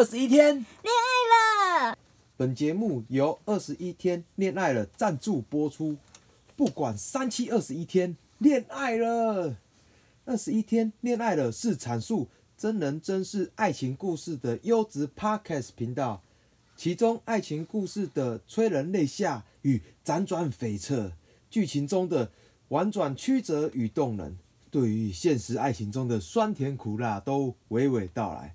二十一天。恋爱了，本节目由二十一天恋爱了赞助播出。不管三七二十一天恋爱了，二十一天恋爱了是阐述真人真事爱情故事的优质 Podcast 频道，其中爱情故事的催人泪下与辗转悱恻，剧情中的婉转曲折与动人，对于现实爱情中的酸甜苦辣都娓娓道来。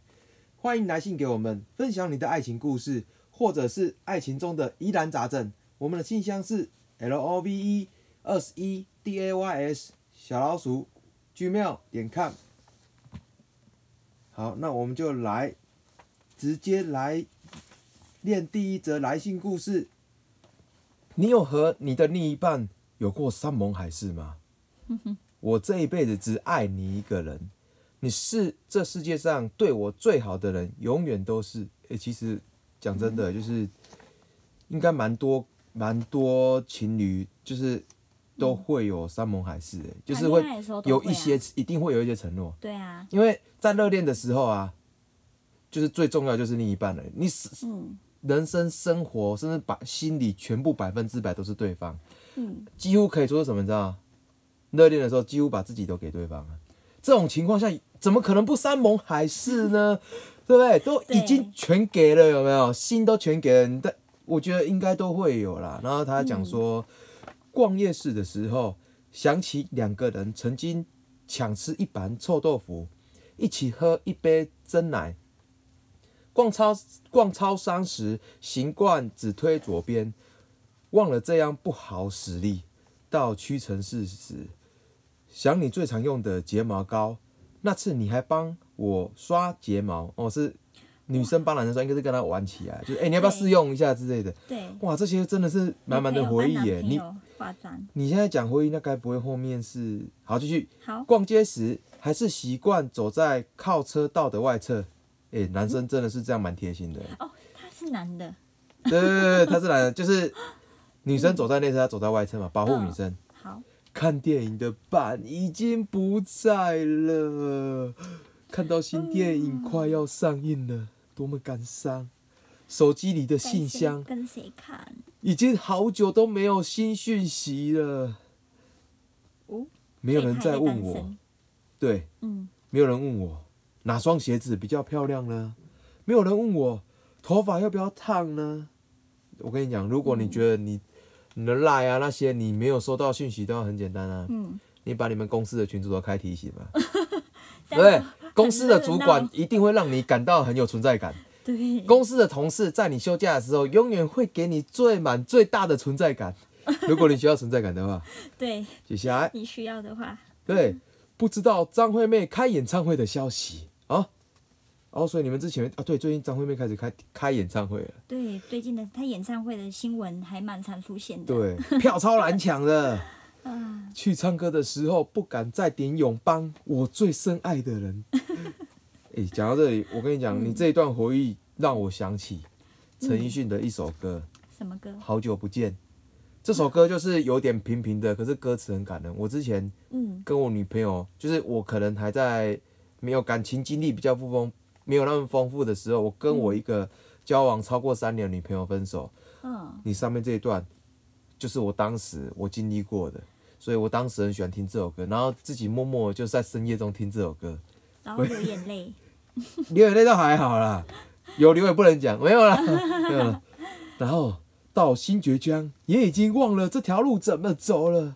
欢迎来信给我们，分享你的爱情故事，或者是爱情中的疑难杂症。我们的信箱是 l o v e 二十一 d a y s 小老鼠 gmail 点 com。好，那我们就来直接来念第一则来信故事。你有和你的另一半有过山盟海誓吗？我这一辈子只爱你一个人。你是这世界上对我最好的人，永远都是。诶、其实讲真的，就是应该蛮多蛮多情侣，就是都会有山盟海誓，诶，就是会有一些，一定会有一些承诺。对啊，因为在热恋的时候啊，就是最重要就是另一半了。你是嗯人生、生活，甚至把心里全部百分之百都是对方，嗯，几乎可以说是什么？你知道吗？热恋的时候，几乎把自己都给对方了。这种情况下，怎么可能不山盟海誓呢？对不对？都已经全给了，有没有？心都全给了，你的我觉得应该都会有啦。然后他讲说，逛夜市的时候，想起两个人曾经抢吃一盘臭豆腐，一起喝一杯真奶。逛超逛超商时，行惯只推左边，忘了这样不好使力。到屈臣氏时，想你最常用的睫毛膏，那次你还帮我刷睫毛哦，是女生帮男生刷，应该是跟他玩起来，就是哎、你要不要试用一下之类的。对，哇，这些真的是满满的回忆耶！你你现在讲回忆，那该不会后面是好继续好，逛街时还是习惯走在靠车道的外侧？哎、男生真的是这样蛮贴心的。哦，他是男的，对对对对，他是男的，就是 女生走在内侧，他走在外侧嘛，保护女生。好，看电影的伴已经不在了，看到新电影快要上映了，多么感伤！手机里的信箱跟谁看？已经好久都没有新讯息了，哦，没有人再问我对，嗯，没有人问我哪双鞋子比较漂亮呢？没有人问我头发要不要烫呢？我跟你讲，如果你觉得你你的赖啊那些你没有收到讯息，都要很简单啊，嗯，你把你们公司的群主都开提醒嘛，这对？公司的主管一定会让你感到很有存在感，对，公司的同事在你休假的时候，永远会给你最满最大的存在感。如果你需要存在感的话，对接下来你需要的话，对，不知道张惠妹开演唱会的消息啊。哦，所以你们之前啊，对，最近张惠妹开始开开演唱会了，对，最近的她演唱会的新闻还蛮常出现的，对，票超难抢的。嗯，去唱歌的时候不敢再点永邦，我最深爱的人。哎、讲到这里，我跟你讲，你这一段回忆让我想起陈奕迅的一首歌什么歌《？好久不见》。这首歌就是有点平平的，可是歌词很感人。我之前嗯跟我女朋友，就是我可能还在没有感情经历比较不丰，没有那么丰富的时候，我跟我一个交往超过三年的女朋友分手。嗯，你上面这一段，就是我当时我经历过的，所以我当时很喜欢听这首歌，然后自己默默就在深夜中听这首歌，然后流眼泪，流眼泪倒还好啦，有流也不能讲，没有啦，没有啦。然后到新觉江，也已经忘了这条路怎么走了。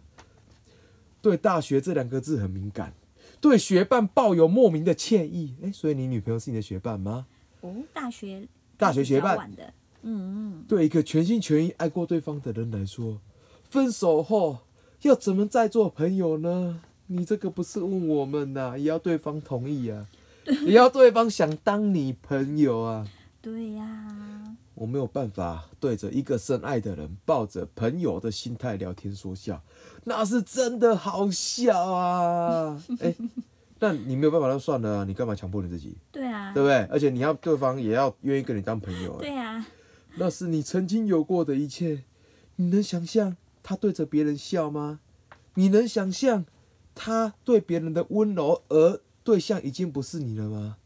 对大学这两个字很敏感，对学伴抱有莫名的歉意。哎，所以你女朋友是你的学伴吗？哦，大学大学学伴的，嗯嗯，对一个全心全意爱过对方的人来说，分手后要怎么再做朋友呢？你这个不是问我们呐、也要对方同意啊，也要对方想当你朋友啊。对呀、我没有办法对着一个深爱的人，抱着朋友的心态聊天说笑，那是真的好笑啊！哎、那你没有办法，那算了啊，你干嘛强迫你自己，对啊，对不对？而且你要对方也要愿意跟你当朋友、哎对啊，那是你曾经有过的一切，你能想象他对着别人笑吗？你能想象他对别人的温柔，而对象已经不是你了吗？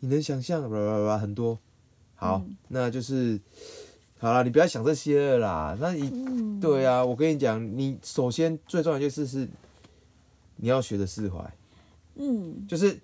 你能想象，很多，好，嗯那就是好了，你不要想这些了啦。那你嗯，对啊，我跟你讲，你首先最重要的就是是你要学着释怀，嗯，就是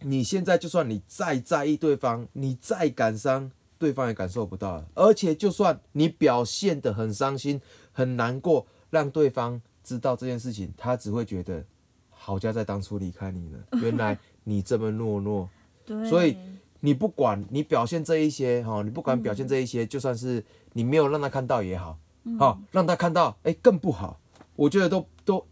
你现在就算你再在意对方，你再感伤，对方也感受不到了。而且就算你表现的很伤心、很难过，让对方知道这件事情，他只会觉得好家在当初离开你了，原来你这么懦弱。对，所以你不管你表现这一些哈，你不管表现这一些，就算是你没有让他看到也好，好、让他看到，哎、更不好。我觉得都都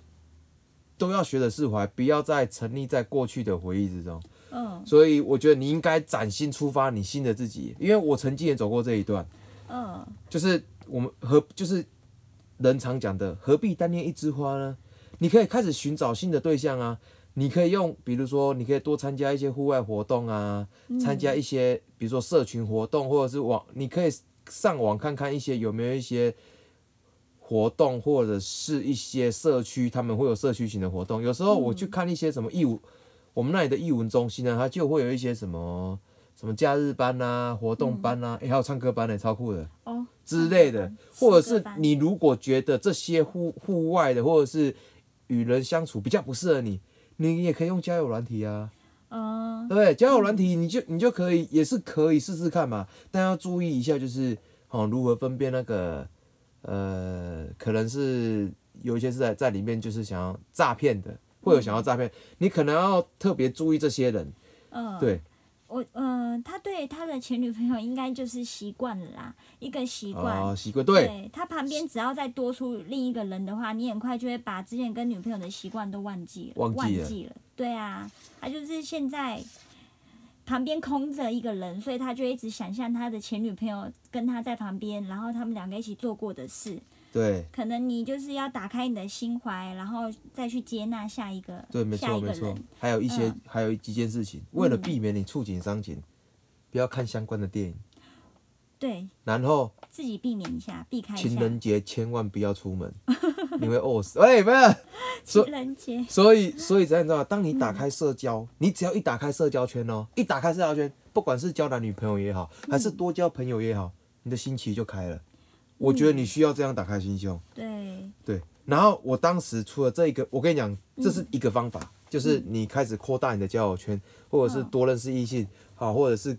都要学着释怀，不要再沉溺在过去的回忆之中。嗯所以我觉得你应该崭新出发，你新的自己。因为我曾经也走过这一段，嗯，就是我们何就是人常讲的，何必单恋一枝花呢？你可以开始寻找新的对象啊。你可以用，比如说，你可以多参加一些户外活动啊，参加一些，比如说社群活动，或者是网，你可以上网看看一些有没有一些活动，或者是一些社区，他们会有社区型的活动。有时候我去看一些什么义务，我们那里的义文中心呢，它就会有一些什么什么假日班啊、活动班啊，诶还有唱歌班呢，超酷的。哦，之类的嗯，或者是你如果觉得这些户户外的，或者是与人相处比较不适合你，你也可以用交友软体啊，嗯。对不对？交友软体你就你就可以也是可以试试看嘛，但要注意一下，就是哦如何分辨那个呃，可能是有一些是在在里面就是想要诈骗的，会有想要诈骗，你可能要特别注意这些人，嗯，对，我呃，他对他的前女朋友应该就是习惯了啦，一个习惯。啊，习惯对。对他旁边只要再多出另一个人的话，你很快就会把之前跟女朋友的习惯都忘记了，忘记了了。对啊，他就是现在旁边空着一个人，所以他就一直想象他的前女朋友跟他在旁边，然后他们两个一起做过的事。对可能你就是要打开你的心怀，然后再去接纳下一个对，没错没错。。还有一些、嗯还有几件事情，为了避免你触景伤情，不要看相关的电影。对然后自己避免一下，避开。情人节千万不要出门，你会饿死。哎，不是，所情人节，所以所以怎样你知道吗？当你嗯打开社交，你只要一打开社交圈哦，一打开社交圈，不管是交男女朋友也好，还嗯是多交朋友也好，你的心情就开了。我觉得你需要这样打开心胸。对，对，然后我当时除了这一个，我跟你讲，嗯这是一个方法，就是你开始扩大你的交友圈，或者是多认识异性，好，或者是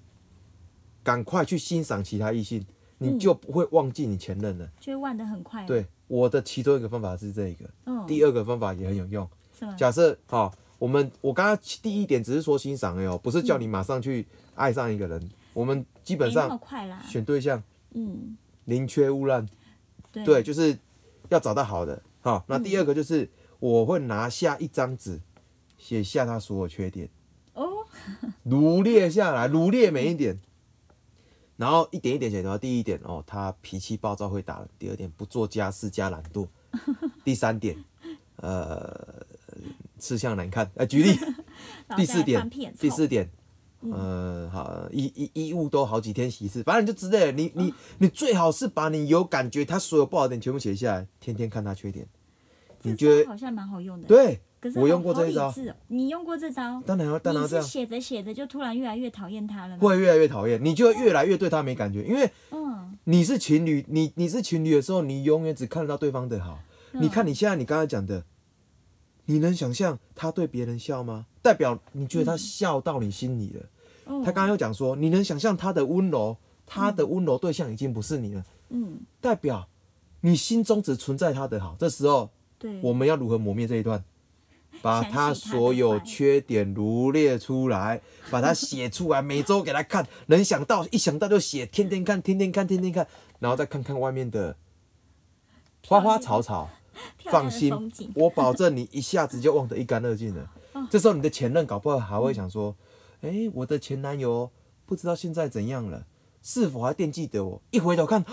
赶快去欣赏其他异性，你嗯就不会忘记你前任了。就会忘得很快。，对，我的其中一个方法是这一个，嗯，第二个方法也很有用。假设好，我们我刚刚第一点只是说欣赏而已哦，不是叫你马上去爱上一个人。我们基本上。选对象嗯，宁缺毋滥。对，对，就是要找到好的。好，那第二个就是我会拿下一张纸，写下他所有缺点，哦，罗列下来，罗列每一点，然后一点一点写的话，第一点哦，他脾气暴躁会打人；第二点不做家事加懒惰；第三点，呃，吃相难看。呃，举例，第四点第四点，呃，好，衣衣衣物都好几天洗一次，反正就之类的。你你你最好是把你有感觉他所有不好的点全部写下来，天天看他缺点。你这觉得招好像蛮好用的。，对？我可是好用过这一招你用过这招？当然要，当然要这样，写着写着就突然越来越讨厌他了？会越来越讨厌，你就会越来越对他没感觉，因为嗯，你是情侣，你你是情侣的时候，你永远只看得到对方的好。嗯你看你现在你刚才讲的，你能想象他对别人笑吗？代表你觉得他笑到你心里了。哦他刚刚又讲说，你能想象他的温柔，他的温柔对象已经不是你了，嗯，代表你心中只存在他的好。这时候对，我们要如何磨灭这一段？把他所有缺点罗列出来，把它写出来，每周给他看，能想到一想到就写，天天看，天天看，天天看，然后再看看外面的花花草草。放心，我保证你一下子就忘得一干二净了。哦 这时候你的前任搞不好还会想说：“哎、我的前男友不知道现在怎样了，是否还惦记着我？”一回头看，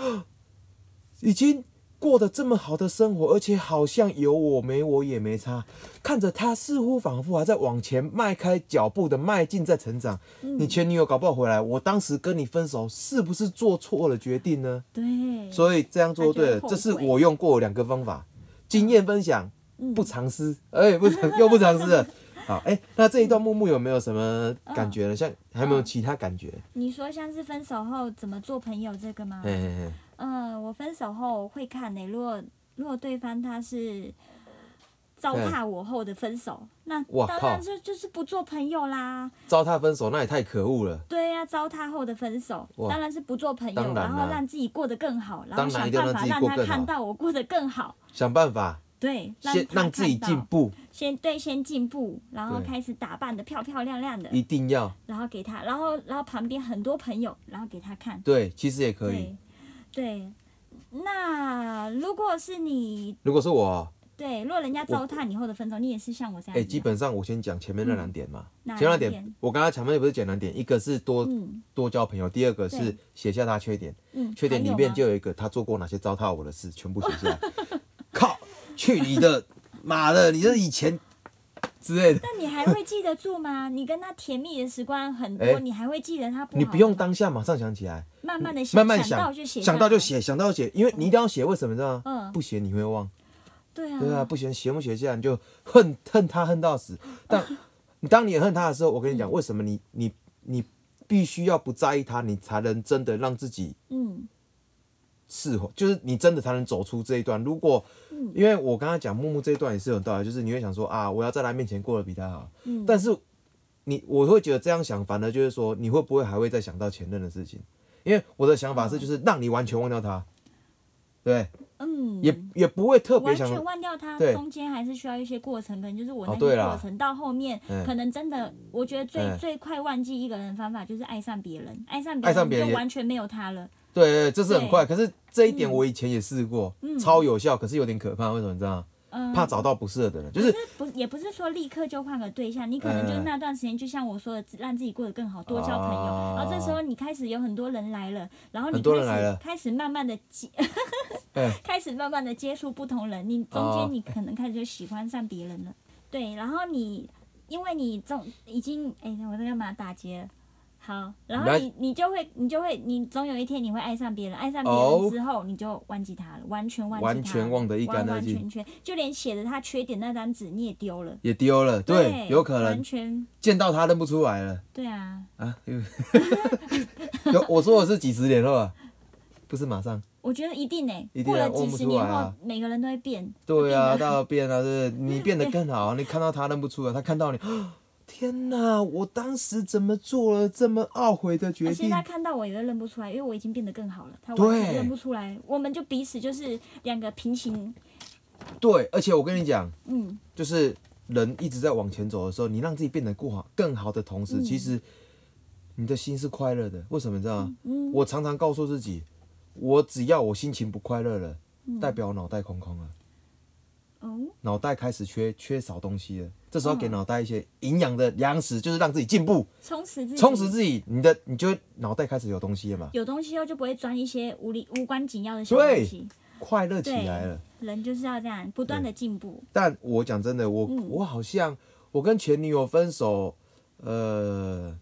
已经过得这么好的生活，而且好像有我没我也没差。看着他似乎仿佛还在往前迈开脚步的迈进，在成长。嗯你前女友搞不好回来，我当时跟你分手是不是做错了决定呢？对，所以这样做对了，这是我用过两个方法，经验分享，嗯不藏私，哎、不藏又不藏私了。好，哎、那这一段木木有没有什么感觉呢？像还有没有其他感觉？你说像是分手后怎么做朋友这个吗？嗯，我分手后会看呢、如果如果对方他是糟蹋我后的分手，那哇当然靠就就是不做朋友啦。糟蹋分手那也太可恶了。对呀、糟蹋后的分手，当然是不做朋友，然后让自己过得更好，然后想办法让他看到我过得更好。想办法对，先让自己进，步，先对先进步，然后开始打扮的漂漂亮亮的，一定要然后给他，然后然后旁边很多朋友，然后给他看。对，其实也可以对。对，那如果是你如果是我，对，如果人家糟蹋你后的分手，你也是像我这样哎。基本上我先讲前面那两点嘛。哪前面那点两点，我刚刚前面不是讲两点，一个是多、嗯多交朋友，第二个是对写下他缺点，嗯，缺点里面就有一个他做过哪些糟蹋我的事，全部写下来。靠，去你的妈的！你这以前之类的，那你还会记得住吗？你跟他甜蜜的时光很多，哎你还会记得他不好你不用当下马上想起来，慢慢的慢慢想到想就写，想到就。写，想到就写，因为你一定要写，为什么你知道吗？嗯不写你会忘。对啊，对啊，不写写不学你就恨恨他恨到死。但你 当你恨他的时候，我跟你讲，为什么你你你必须要不在意他，你才能真的让自己嗯。释怀，就是你真的才能走出这一段。如果嗯。因为我刚刚讲木木这一段也是有道理，就是你会想说啊，我要在他面前过得比他好，嗯，但是你我会觉得这样想，反而就是说你会不会还会再想到前任的事情？因为我的想法是，就是让你完全忘掉他，对，嗯，也也不会特别想完全忘掉它，对中间还是需要一些过程，可能就是我那哦对啦过程到后面，嗯可能真的，我觉得最嗯最快忘记一个人的方法就是爱上别人，爱上别人爱上别人也就完全没有他了。对对，这是很快。可是这一点我以前也试过，嗯超有效，可是有点可怕。为什么你知道吗？嗯，怕找到不适合的人，就是不也不是说立刻就换个对象，你可能就那段时间，就像我说的，让自己过得更好，多交朋友。哦然后这时候你开始有很多人来了，然后你开始开始慢慢的接，哎开始慢慢的接触不同人，你中哦间你可能开始就喜欢上别人了。对，然后你因为你总已经哎，我在干嘛打结了？好，然后你你就会你就会你总有一天你会爱上别人，爱上别哦人之后你就忘记他了，完全忘记他，完全忘得一干完二净完全全，就连写着他缺点那张纸你也丢了。也丢了。对，有可能完全见到他认不出来了对啊，啊。有 有，我说的是几十年后啊，不是马上。我觉得一定呢、一定过了几十年后，啊每个人都会变。对啊，到了变啊，对不对？你变得更好，你看到他认不出来，他看到你，天哪！我当时怎么做了这么懊悔的决定而且他？看到我也会认不出来，因为我已经变得更好了，他对完全认不出来。我们就彼此就是两个平行，对，而且我跟你讲，嗯，就是人一直在往前走的时候，你让自己变得更好、更好的同时，嗯其实你的心是快乐的。为什么你知道吗？嗯我常常告诉自己，我只要我心情不快乐了，嗯代表我脑袋空空了，哦，脑袋开始缺缺少东西了。这时候给嗯脑袋一些营养的粮食，就是让自己进步，充实自己，充实自己。你的你就会脑袋开始有东西了嘛，有东西后就不会钻一些无理无关紧要的小东西。快乐起来了。人就是要这样不断的进步。但我讲真的，我、嗯我好像我跟前女友分手，呃，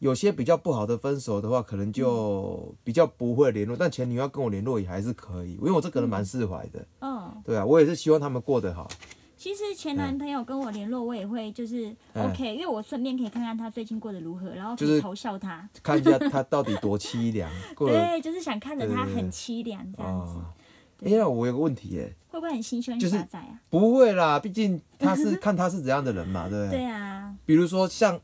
有些比较不好的分手的话，可能就比较不会联络。但前女友要跟我联络也还是可以，因为我这个人蛮释怀的。嗯，对啊，我也是希望他们过得好。其实前男朋友跟我联络，我也会就是嗯 OK，因为我顺便可以看看他最近过得如何，然后可就是嘲笑他。看一下他到底多凄凉，对，就是想看着他很凄凉这样子，哦，哎、那我有个问题耶，会不会很心胸狭窄啊？不会啦，毕竟他是 看他是怎样的人嘛，对不对？对啊，比如说像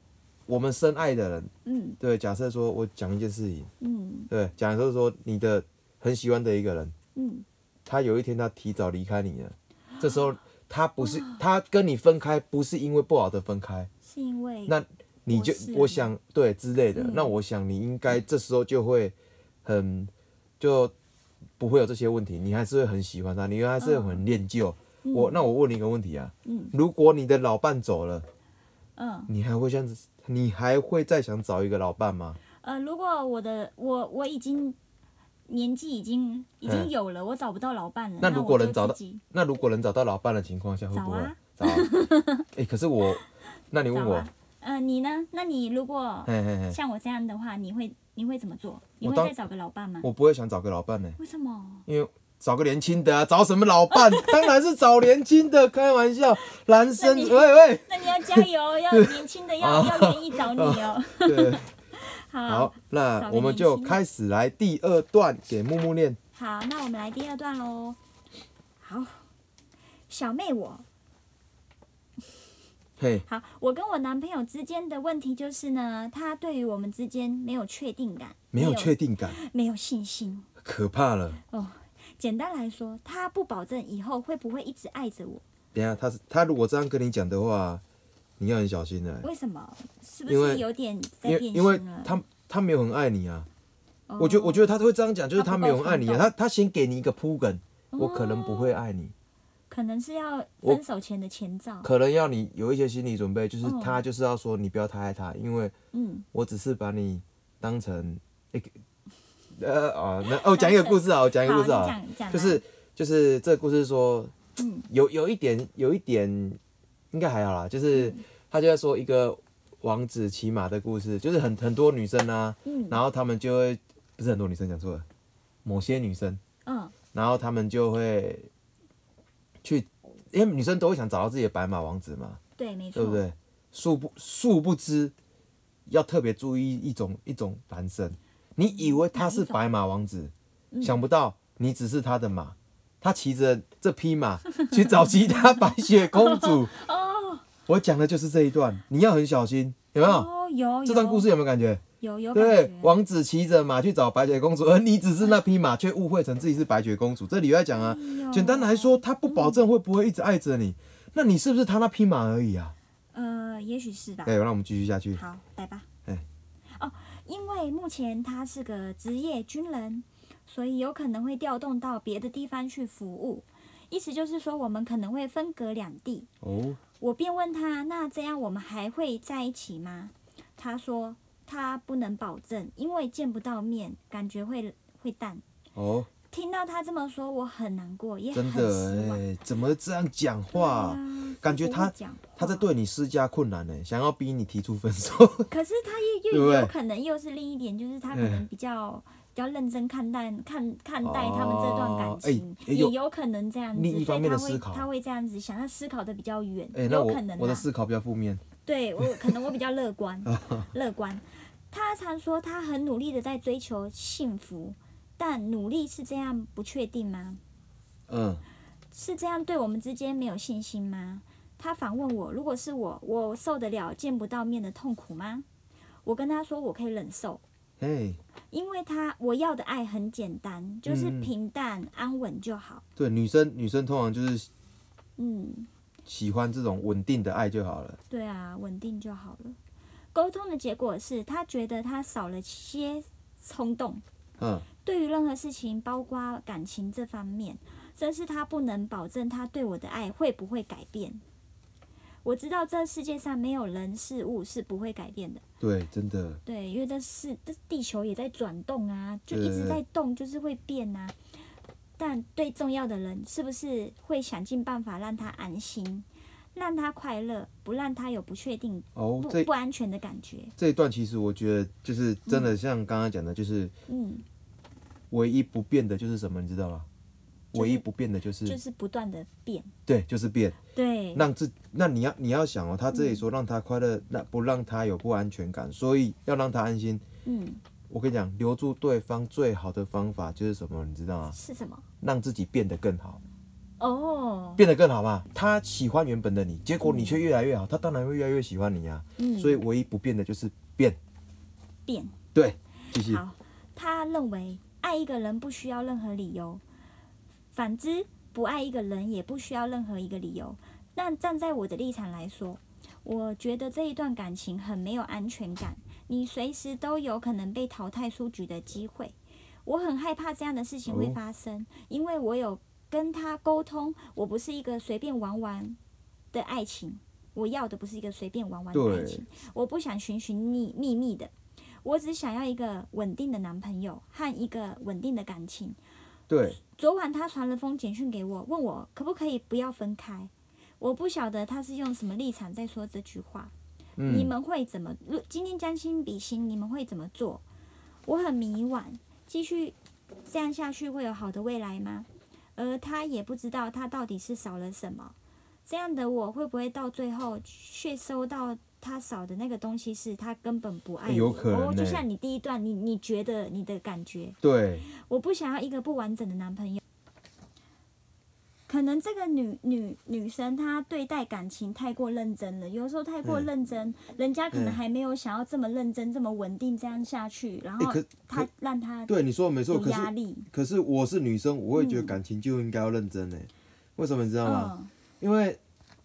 我们深爱的人，嗯。对，假设说我讲一件事情，嗯。对，假设说你的很喜欢的一个人。嗯，他有一天他提早离开你了，这时候他不是他跟你分开，不是因为不好的分开，是因为那你就我想。对之类的，嗯。那我想你应该这时候就会很就不会有这些问题，你还是会很喜欢他，你还是会很恋旧。我那我问你一个问题啊，嗯。如果你的老伴走了，嗯你还会这样子，你还会再想找一个老伴吗？呃，如果我的我我已经年纪已经已经嗯有了，我找不到老伴了，那如果能找到那如果能找到老伴的情况下，会不会找？哎、可是我，那你问我，嗯你呢？那你如果。像我这样的话，你会你会怎么做？你会再找个老伴吗？我不会想找个老伴呢、为什么？因为找个年轻的啊，找什么老伴？当然是找年轻的，开玩笑，男生，喂喂，那你要加油，要年轻的要 要愿意找你哦。对，好好，那我们就开始来第二段给木木念。好，那我们来第二段喽。好，小妹我嘿，好，我跟我男朋友之间的问题就是呢，他对于我们之间没有确定感，没有确定感，没有信心。可怕了。简单来说，他不保证以后会不会一直爱着我。等下，他是他如果这样跟你讲的话，你要很小心的，为什么？是不因为是有点在因为变因为心了？他他没有很爱你啊。哦我觉得我觉得他会这样讲，就是他没有很爱你啊。他他他先给你一个铺梗，我可能不会爱你，可能是要分手前的前兆。可能要你有一些心理准备，就是哦他就是要说你不要太爱他，因为嗯，我只是把你当成一个呃哦，那哦讲一个故事啊，我讲一个故事啊，就是就是这个故事说嗯。有有一点有一点应该还好啦，就是他就在说一个王子骑马的故事，就是很很多女生啊，嗯。然后他们就会不是很多女生讲错了，某些女生，嗯。然后他们就会去，因为女生都会想找到自己的白马王子嘛，对，没错，对不对？殊不殊不知，要特别注意一种一种男生，你以为他是白马王子，嗯想不到你只是他的马，他骑着这匹马 去找其他白雪公主。哦我讲的就是这一段，你要很小心，有没有？哦，有这段故事有没有感觉？有有对王子骑着马去找白雪公主，而你只是那匹马，却误会成自己是白雪公主。这里有在讲啊，简单来说，他不保证会不会一直爱着你，那你是不是他那匹马而已啊？呃，也许是吧。对，那我们继续下去。好，拜吧。因为目前他是个职业军人，所以有可能会调动到别的地方去服务。意思就是说，我们可能会分隔两地。哦，我便问他：“那这样我们还会在一起吗？”他说：“他不能保证，因为见不到面，感觉会会淡。哦，”听到他这么说，我很难过，也很真的失望。哎，怎么这样讲对话？啊感觉他不会讲他在话对你施加困难呢，想要逼你提出分手。可是他又对不对又有可能又是另一点，就是他可能嗯比较比较认真看待看看待他们这段感哦哎情，哎有也有可能这样子，另一方面所以他会的思考他会这样子想，他思考的比较远，哎，那我有可能啊。我的思考比较负面。对我可能我比较乐观，乐观。他常说他很努力的在追求幸福，但努力是这样不确定吗？嗯，是这样对我们之间没有信心吗？他反问我，如果是我，我受得了见不到面的痛苦吗？我跟他说我可以忍受，嘿，因为他我要的爱很简单，就是嗯平淡安稳就好。对，女生女生通常就是嗯，喜欢这种稳定的爱就好了。对啊，稳定就好了。沟通的结果是他觉得他少了些冲动，嗯，对于任何事情，包括感情这方面，这是他不能保证他对我的爱会不会改变。我知道这世界上没有人事物是不会改变的，对，真的，对，因为这是这地球也在转动啊，就一直在动，就是会变啊。但对重要的人，是不是会想尽办法让他安心，让他快乐，不让他有不确定、哦，不安全的感觉？这一段其实我觉得就是真的像刚刚讲的，就是嗯，唯一不变的就是什么，你知道吗？就是唯一不变的就是就是不断的变，对，就是变，对，让自那你要你要想哦，他这里说让他快乐，那不让他有不安全感，所以要让他安心。嗯，我跟你讲，留住对方最好的方法就是什么，你知道吗？是什么？让自己变得更好，哦，变得更好嘛。他喜欢原本的你，结果你却越来越好，他当然会越来越喜欢你啊。嗯，所以唯一不变的就是变。变。对，继续。好，他认为爱一个人不需要任何理由，反之，不爱一个人也不需要任何一个理由。但站在我的立场来说，我觉得这一段感情很没有安全感，你随时都有可能被淘汰出局的机会。我很害怕这样的事情会哦发生，因为我有跟他沟通，我不是一个随便玩玩的爱情，我要的不是一个随便玩玩的爱情，我不想寻寻觅觅觅的，我只想要一个稳定的男朋友和一个稳定的感情。对，昨晚他传了封简讯给我，问我可不可以不要分开。我不晓得他是用什么立场在说这句话。你嗯，们会怎么？如今天将心比心，你们会怎么做？我很迷惘，继续这样下去会有好的未来吗？而他也不知道他到底是少了什么。这样的我会不会到最后却收到他少的那个东西，是他根本不爱你？有可能哦，就欸像你第一段，你你觉得你的感觉，对，我不想要一个不完整的男朋友。可能这个女女女生她对待感情太过认真了，有时候太过嗯认真，人家可能嗯还没有想要这么认真、这么稳定这样下去，然后她让她对你说的没错，有可是压力。可是我是女生，我会觉得嗯感情就应该要认真呢。为什么你知道吗？嗯，因为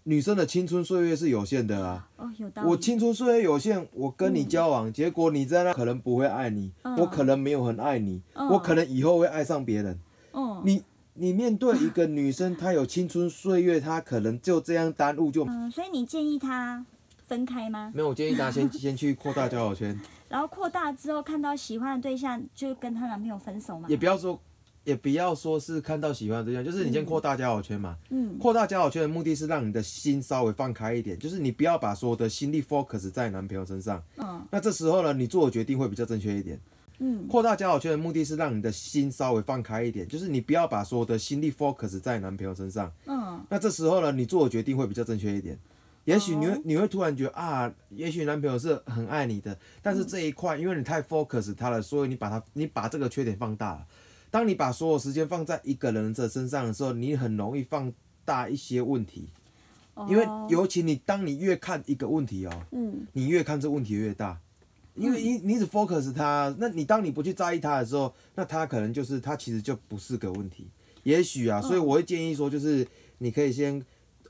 女生的青春岁月是有限的啊。哦，有道理。我青春岁月有限，我跟你嗯交往，结果你在那可能不会爱你，嗯我可能没有很爱你，嗯我可能以后会爱上别人。嗯，你你面对一个女生，她有青春岁月，她可能就这样耽误就嗯，所以你建议她分开吗？没有。我建议大家先 先去扩大交友圈，然后扩大之后看到喜欢的对象，就跟她男朋友分手嘛？也不要说。也不要说是看到喜欢的对象，就是你先扩大交友圈嘛。嗯扩大交友圈的目的是让你的心稍微放开一点，就是你不要把所有的心力 focus 在男朋友身上。嗯那这时候呢，你做的决定会比较正确一点。嗯扩大交友圈的目的是让你的心稍微放开一点，就是你不要把所有的心力 focus 在男朋友身上。嗯那这时候呢，你做的决定会比较正确一点。也许你会哦你会突然觉得啊，也许男朋友是很爱你的，但是这一块因为你太 focus 他了，所以你把他你把这个缺点放大了。当你把所有时间放在一个人的身上的时候，你很容易放大一些问题。因为哦。尤其你当你越看一个问题哦，嗯。你越看这问题越大，因为你你只 focus 他，那你当你不去在意他的时候，那他可能就是他其实就不是个问题。也许啊，所以我会建议说，就是你可以先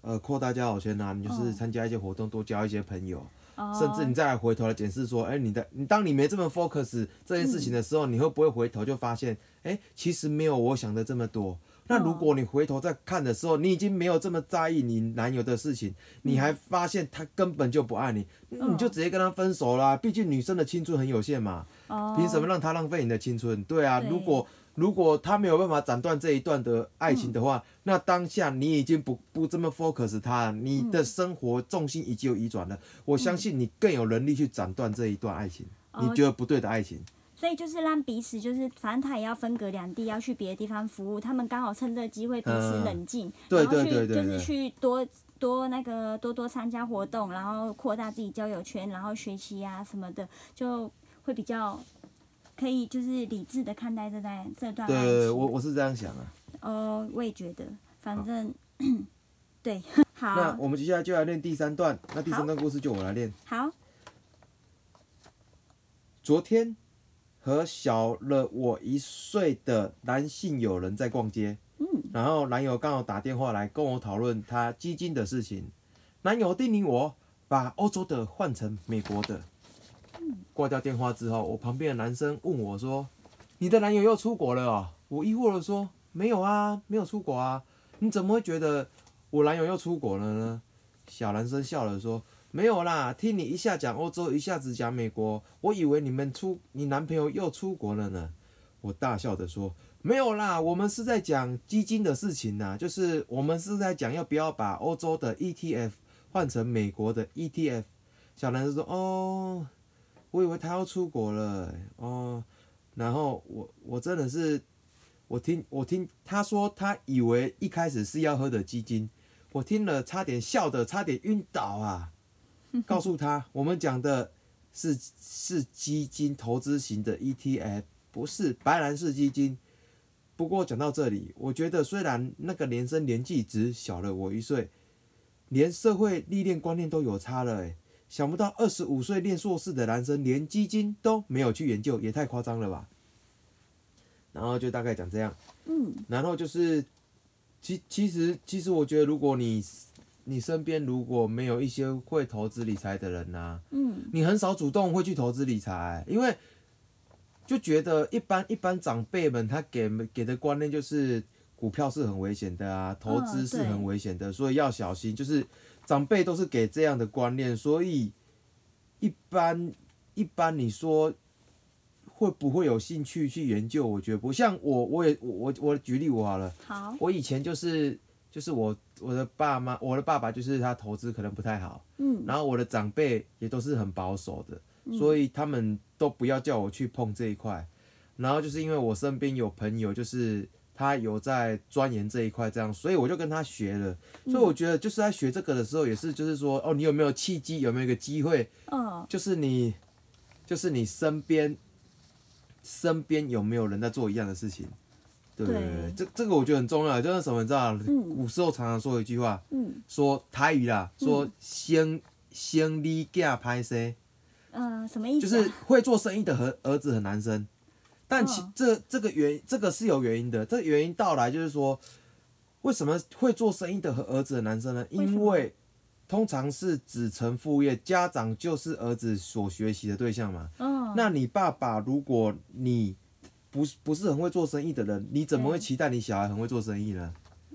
呃扩大交友圈啊，你就是参加一些活动，多交一些朋友，哦。甚至你再来回头来检视说，哎、你的你当你没这么 focus 这件事情的时候，你会不会回头就发现，哎、其实没有我想的这么多。那如果你回头再看的时候，你已经没有这么在意你男友的事情，你还发现他根本就不爱你，那你就直接跟他分手啦。毕竟女生的青春很有限嘛，哦，凭什么让他浪费你的青春？对啊，如果如果他没有办法斩断这一段的爱情的话，那当下你已经不不这么 focus 他，你的生活重心已经有移转了。我相信你更有能力去斩断这一段爱情，哦你觉得不对的爱情。所以就是让彼此就是，反正他也要分隔两地，要去别的地方服务，他们刚好趁这个机会彼此嗯冷静，对然后去对对对对就是去多多那个多多参加活动，然后扩大自己交友圈，然后学习啊什么的，就会比较可以就是理智的看待这段这段爱对。我我是这样想啊。哦，我也觉得，反正 对，好那我们接下来就来练第三段，那第三段故事就我来练。好，昨天和小了我一岁的男性友人在逛街，嗯然后男友刚好打电话来跟我讨论他基金的事情，男友叮咛我把欧洲的换成美国的。挂掉电话之后，我旁边的男生问我说：“你的男友又出国了哦？”我疑惑的说：“没有啊，没有出国啊，你怎么会觉得我男友又出国了呢？”小男生笑了说：“没有啦，听你一下讲欧洲，一下子讲美国，我以为你们出你男朋友又出国了呢。”我大笑的说：“没有啦，我们是在讲基金的事情呐，就是我们是在讲要不要把欧洲的 ETF 换成美国的 ETF。”小男生说：“哦，我以为他要出国了，哦。”然后我我真的是，我听我听他说他以为一开始是要喝的基金，我听了差点笑的差点晕倒啊！告诉他，我们讲的是是基金投资型的 ETF，不是白兰氏基金。不过讲到这里，我觉得虽然那个年生年纪只小了我一岁，连社会历练观念都有差了诶，想不到二十五岁练硕士的男生连基金都没有去研究，也太夸张了吧！然后就大概讲这样。嗯然后就是，其其实其实我觉得，如果你你身边如果没有一些会投资理财的人呐、嗯你很少主动会去投资理财，因为就觉得一般一般长辈们他给给的观念就是股票是很危险的啊，投资是很危险的，所以要小心。就是长辈都是给这样的观念，所以一般一般你说会不会有兴趣去研究？我觉得不像我，我也我我我举例我好了，好，我以前就是就是我我的爸妈，我的爸爸就是他投资可能不太好，嗯然后我的长辈也都是很保守的，所以他们都不要叫我去碰这一块。然后就是因为我身边有朋友就是他有在钻研这一块，这样，所以我就跟他学了。所以我觉得就是在学这个的时候，也是就是说，哦，你有没有契机，有没有一个机会，嗯，就是你，就是你身边，身边有没有人在做一样的事情？对对。对，对这这个我觉得很重要，就是什么，你知道，嗯。古时候常常说一句话，嗯。说台语啦，说先先你囝拍生。嗯，什么意思、就？是会做生意的和儿子很难生，但其嗯。这这个原这个是有原因的，这个原因到来就是说，为什么会做生意的和儿子很难生呢？因为通常是子承父业，家长就是儿子所学习的对象嘛。嗯，那你爸爸，如果你不是不是很会做生意的人，你怎么会期待你小孩很会做生意呢？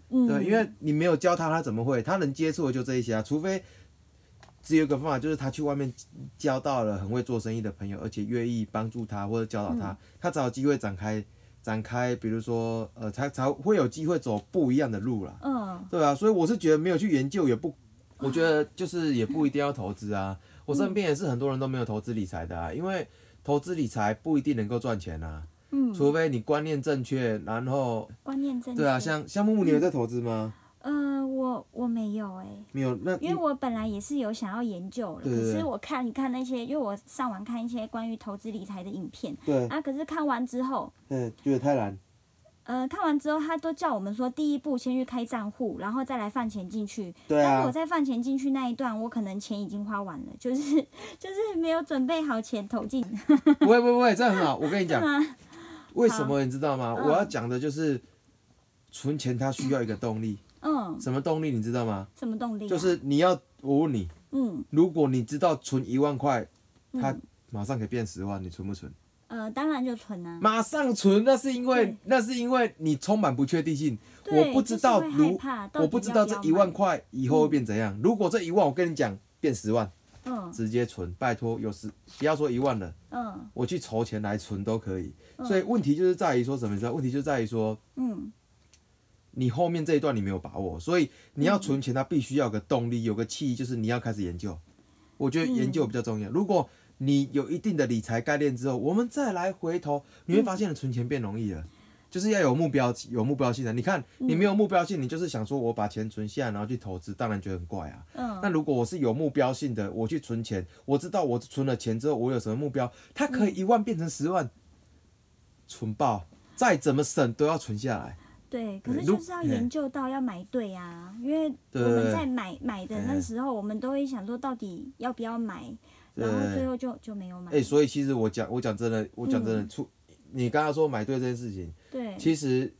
嗯对，因为你没有教他，他怎么会？他能接触的就这一些啊，除非只有一个方法，就是他去外面交到了很会做生意的朋友，而且愿意帮助他或者教导他，他才有机会展开展开，比如说呃，才才会有机会走不一样的路啦。嗯对啊，所以我是觉得没有去研究也不，我觉得就是也不一定要投资啊。我身边也是很多人都没有投资理财的啊，因为投资理财不一定能够赚钱啊，嗯，除非你观念正确，然后观念正确。对啊，像像木木，你有在投资吗？呃，我我没有哎、没有，那因为我本来也是有想要研究了，可是我看一看那些，因为我上网看一些关于投资理财的影片对，啊，可是看完之后，嗯，觉得太难。呃，看完之后他都叫我们说，第一步先去开账户，然后再来放钱进去。对啊但是我，在放钱进去那一段，我可能钱已经花完了，就是 就是没有准备好钱投进，不会不会不会，这样很好。我跟你讲，吗？为什么你知道吗？嗯我要讲的就是存钱，它需要一个动力。嗯，什么动力你知道吗？什么动力、啊？就是你要，我问你，嗯如果你知道存一万块，它嗯马上可以变十万，你存不存？呃，当然就存啊。马上存，那是因为那是因为你充满不确定性。对我不知道如怕我不知道这一万块以后会变怎样。如果这一万我跟你讲变十万，嗯直接存，拜托，有时不要说一万了。嗯我去筹钱来存都可以。嗯所以问题就是在于说什么？你知道？问题就在于说嗯你后面这一段你没有把握，所以你要存钱，它必须要有个动力，有个契机，就是你要开始研究。我觉得研究比较重要。如果你有一定的理财概念之后，我们再来回头，你会发现存钱变容易了。就是要有目标，有目标性的。你看，你没有目标性，你就是想说我把钱存下来，然后去投资，当然觉得很怪啊。嗯，那如果我是有目标性的，我去存钱，我知道我存了钱之后，我有什么目标，它可以一万变成十万，存爆，再怎么省都要存下来。对，可是就是要研究到要买对啊，因为我们在买买的那哎时候，我们都会想说到底要不要买，然后最后就就没有买。哎、所以其实我讲，我讲真的，我讲真的，嗯出、你刚刚说买对这件事情，对，其实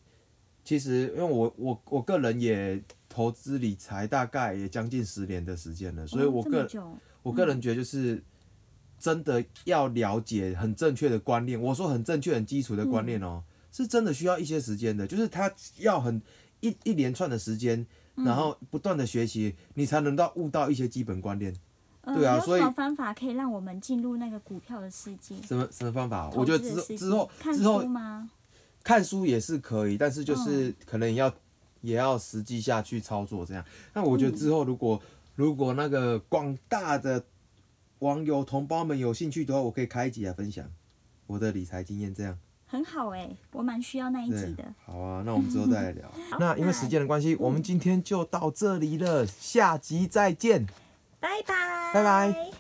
其实因为我我我个人也投资理财大概也将近十年的时间了，所以哦我个、我个人觉得就是真的要了解很正确的观念，我说很正确、很基础的观念哦、是真的需要一些时间的，就是他要很一一连串的时间，然后不断的学习，你才能到悟到一些基本观念。呃对啊所以有什么方法可以让我们进入那个股票的世界？什么什么方法？我觉得之之后看之后书吗？看书也是可以，但是嗯就是可能也要、也要实际下去操作这样。那我觉嗯得之后如果、如果那个广大的网友同胞们有兴趣的话，我可以开一集来分享我的理财经验这样。很好哎、我蛮需要那一集的。，好啊，那我们之后再来聊。那因为时间的关系，我们今天就到这里了，下集再见。拜拜，